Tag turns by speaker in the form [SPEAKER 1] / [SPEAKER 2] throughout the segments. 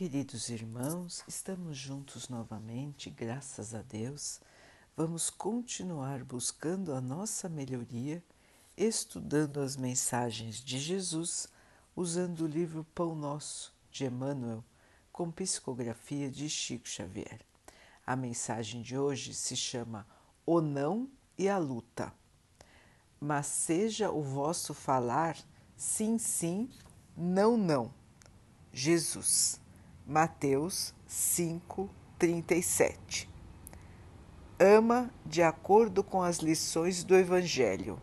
[SPEAKER 1] Queridos irmãos, estamos juntos novamente, graças a Deus. Vamos continuar buscando a nossa melhoria, estudando as mensagens de Jesus, usando o livro Pão Nosso de Emmanuel, com psicografia de Chico Xavier. A mensagem de hoje se chama O Não e a Luta. Mas seja o vosso falar sim, sim, não, não. Jesus. Mateus 5:37. Ama de acordo com as lições do evangelho,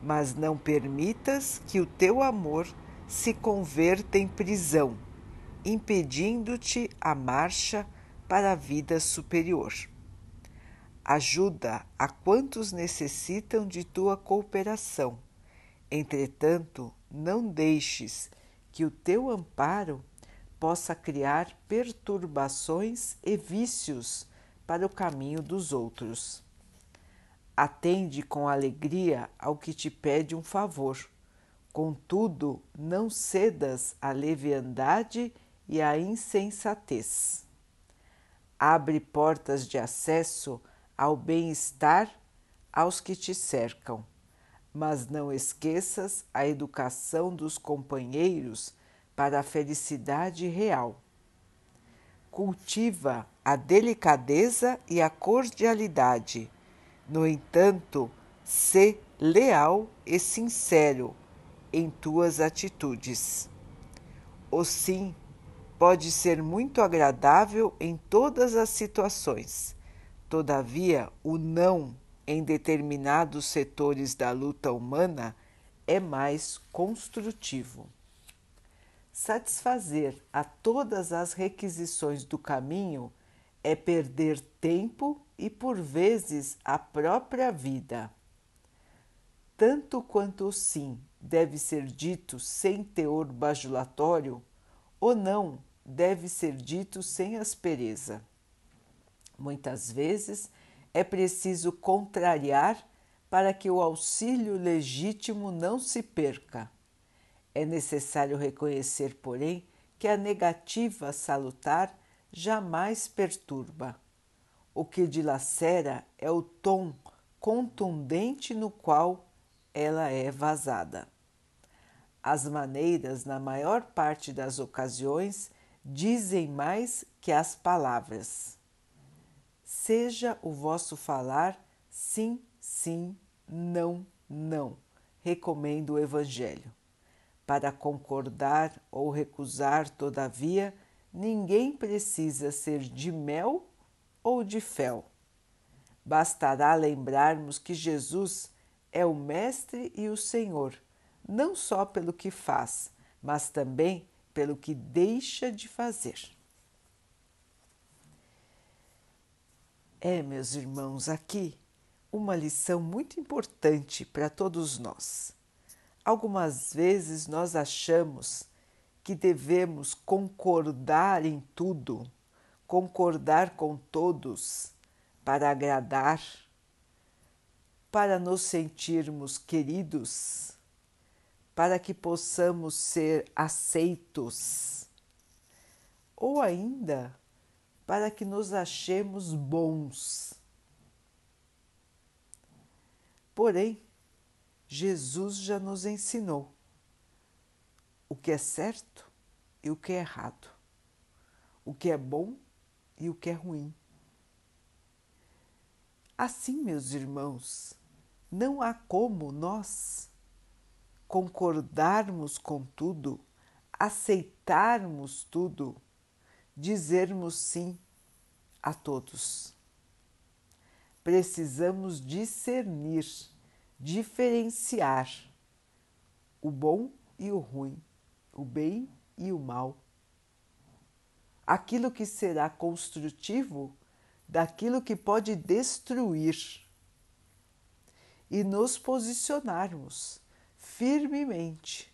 [SPEAKER 1] mas não permitas que o teu amor se converta em prisão, impedindo-te a marcha para a vida superior. Ajuda a quantos necessitam de tua cooperação. Entretanto, não deixes que o teu amparo possa criar perturbações e vícios para o caminho dos outros. Atende com alegria ao que te pede um favor, contudo, não cedas à leviandade e à insensatez. Abre portas de acesso ao bem-estar aos que te cercam mas não esqueças a educação dos companheiros para a felicidade real. Cultiva a delicadeza e a cordialidade. No entanto, sê leal e sincero em tuas atitudes. O sim pode ser muito agradável em todas as situações. Todavia, o não em determinados setores da luta humana é mais construtivo. Satisfazer a todas as requisições do caminho é perder tempo e, por vezes, a própria vida. Tanto quanto o sim deve ser dito sem teor bajulatório, ou não deve ser dito sem aspereza. Muitas vezes, é preciso contrariar para que o auxílio legítimo não se perca. É necessário reconhecer, porém, que a negativa salutar jamais perturba. O que dilacera é o tom contundente no qual ela é vazada. As maneiras, na maior parte das ocasiões, dizem mais que as palavras seja o vosso falar sim, sim, não, não. Recomendo o Evangelho. Para concordar ou recusar, todavia, ninguém precisa ser de mel ou de fel. Bastará lembrarmos que Jesus é o Mestre e o Senhor, não só pelo que faz, mas também pelo que deixa de fazer. É, meus irmãos, aqui uma lição muito importante para todos nós. Algumas vezes nós achamos que devemos concordar em tudo, concordar com todos para agradar, para nos sentirmos queridos, para que possamos ser aceitos, ou ainda para que nos achemos bons. Porém, Jesus já nos ensinou o que é certo e o que é errado, o que é bom e o que é ruim. Assim, meus irmãos, não há como nós concordarmos com tudo, aceitarmos tudo dizermos sim a todos. Precisamos discernir, diferenciar o bom e o ruim, o bem e o mal. Aquilo que será construtivo daquilo que pode destruir. E nos posicionarmos firmemente,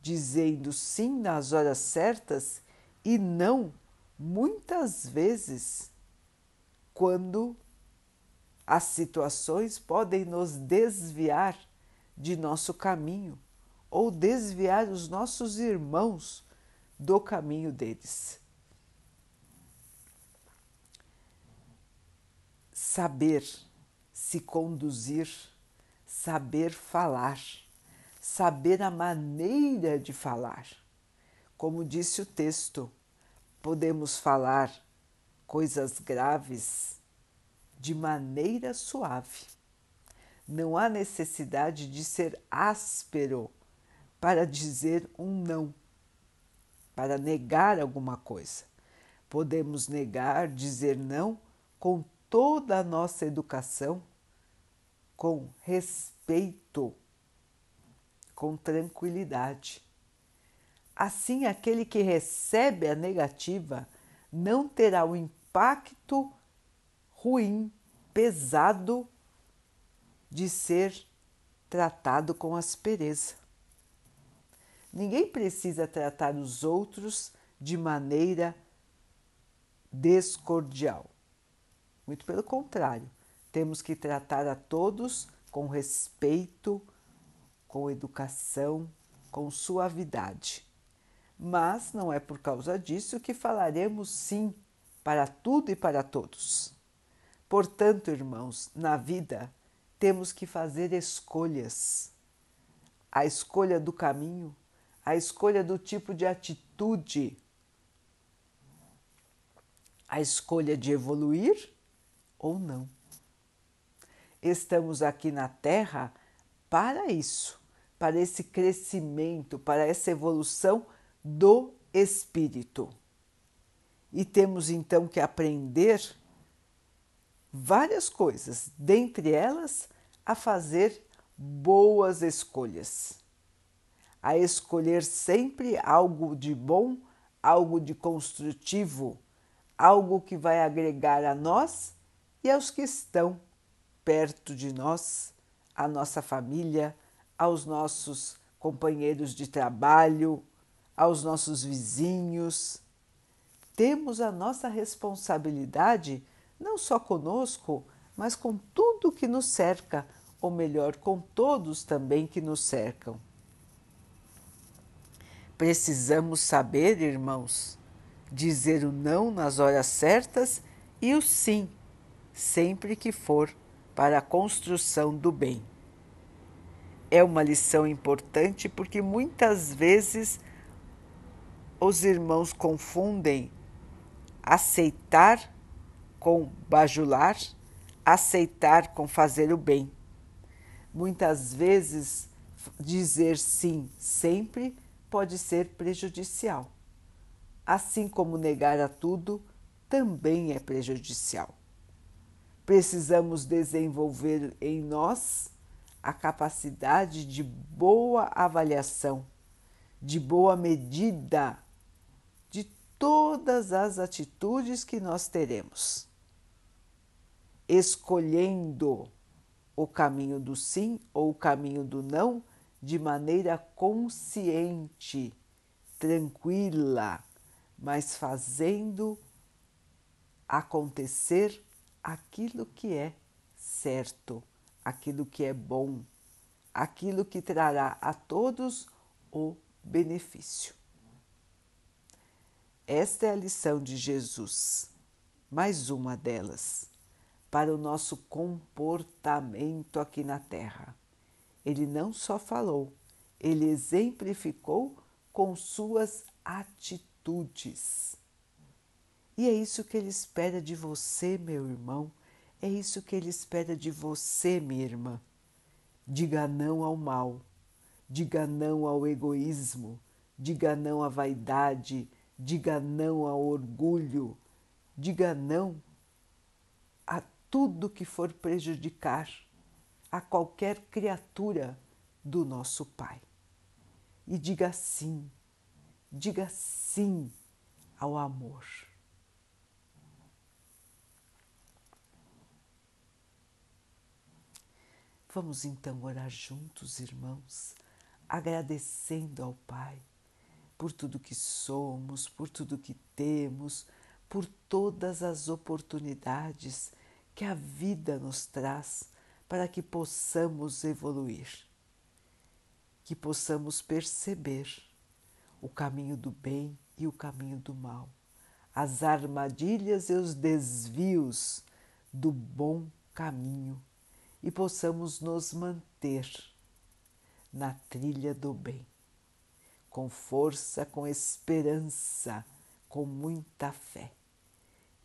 [SPEAKER 1] dizendo sim nas horas certas e não muitas vezes quando as situações podem nos desviar de nosso caminho ou desviar os nossos irmãos do caminho deles. Saber se conduzir, saber falar, saber a maneira de falar. Como disse o texto, podemos falar coisas graves de maneira suave. Não há necessidade de ser áspero para dizer um não, para negar alguma coisa. Podemos negar, dizer não com toda a nossa educação, com respeito, com tranquilidade. Assim, aquele que recebe a negativa não terá o impacto ruim, pesado de ser tratado com aspereza. Ninguém precisa tratar os outros de maneira descordial. Muito pelo contrário, temos que tratar a todos com respeito, com educação, com suavidade. Mas não é por causa disso que falaremos sim para tudo e para todos. Portanto, irmãos, na vida temos que fazer escolhas. A escolha do caminho, a escolha do tipo de atitude, a escolha de evoluir ou não. Estamos aqui na Terra para isso, para esse crescimento, para essa evolução do espírito. E temos então que aprender várias coisas, dentre elas a fazer boas escolhas, a escolher sempre algo de bom, algo de construtivo, algo que vai agregar a nós e aos que estão perto de nós, à nossa família, aos nossos companheiros de trabalho, aos nossos vizinhos. Temos a nossa responsabilidade não só conosco, mas com tudo que nos cerca, ou melhor, com todos também que nos cercam. Precisamos saber, irmãos, dizer o não nas horas certas e o sim, sempre que for para a construção do bem. É uma lição importante porque muitas vezes os irmãos confundem aceitar com bajular, aceitar com fazer o bem. Muitas vezes, dizer sim sempre pode ser prejudicial, assim como negar a tudo também é prejudicial. Precisamos desenvolver em nós a capacidade de boa avaliação, de boa medida de todas as atitudes que nós teremos escolhendo o caminho do sim ou o caminho do não de maneira consciente, tranquila, mas fazendo acontecer aquilo que é certo, aquilo que é bom, aquilo que trará a todos o benefício. Esta é a lição de Jesus, mais uma delas para o nosso comportamento aqui na Terra. Ele não só falou, ele exemplificou com suas atitudes. E é isso que ele espera de você, meu irmão, é isso que ele espera de você, minha irmã. Diga não ao mal, diga não ao egoísmo, diga não à vaidade, diga não ao orgulho, diga não tudo que for prejudicar a qualquer criatura do nosso Pai. E diga sim, diga sim ao amor. Vamos então orar juntos, irmãos, agradecendo ao Pai por tudo que somos, por tudo que temos, por todas as oportunidades que a vida nos traz para que possamos evoluir, que possamos perceber o caminho do bem e o caminho do mal, as armadilhas e os desvios do bom caminho e possamos nos manter na trilha do bem, com força, com esperança, com muita fé.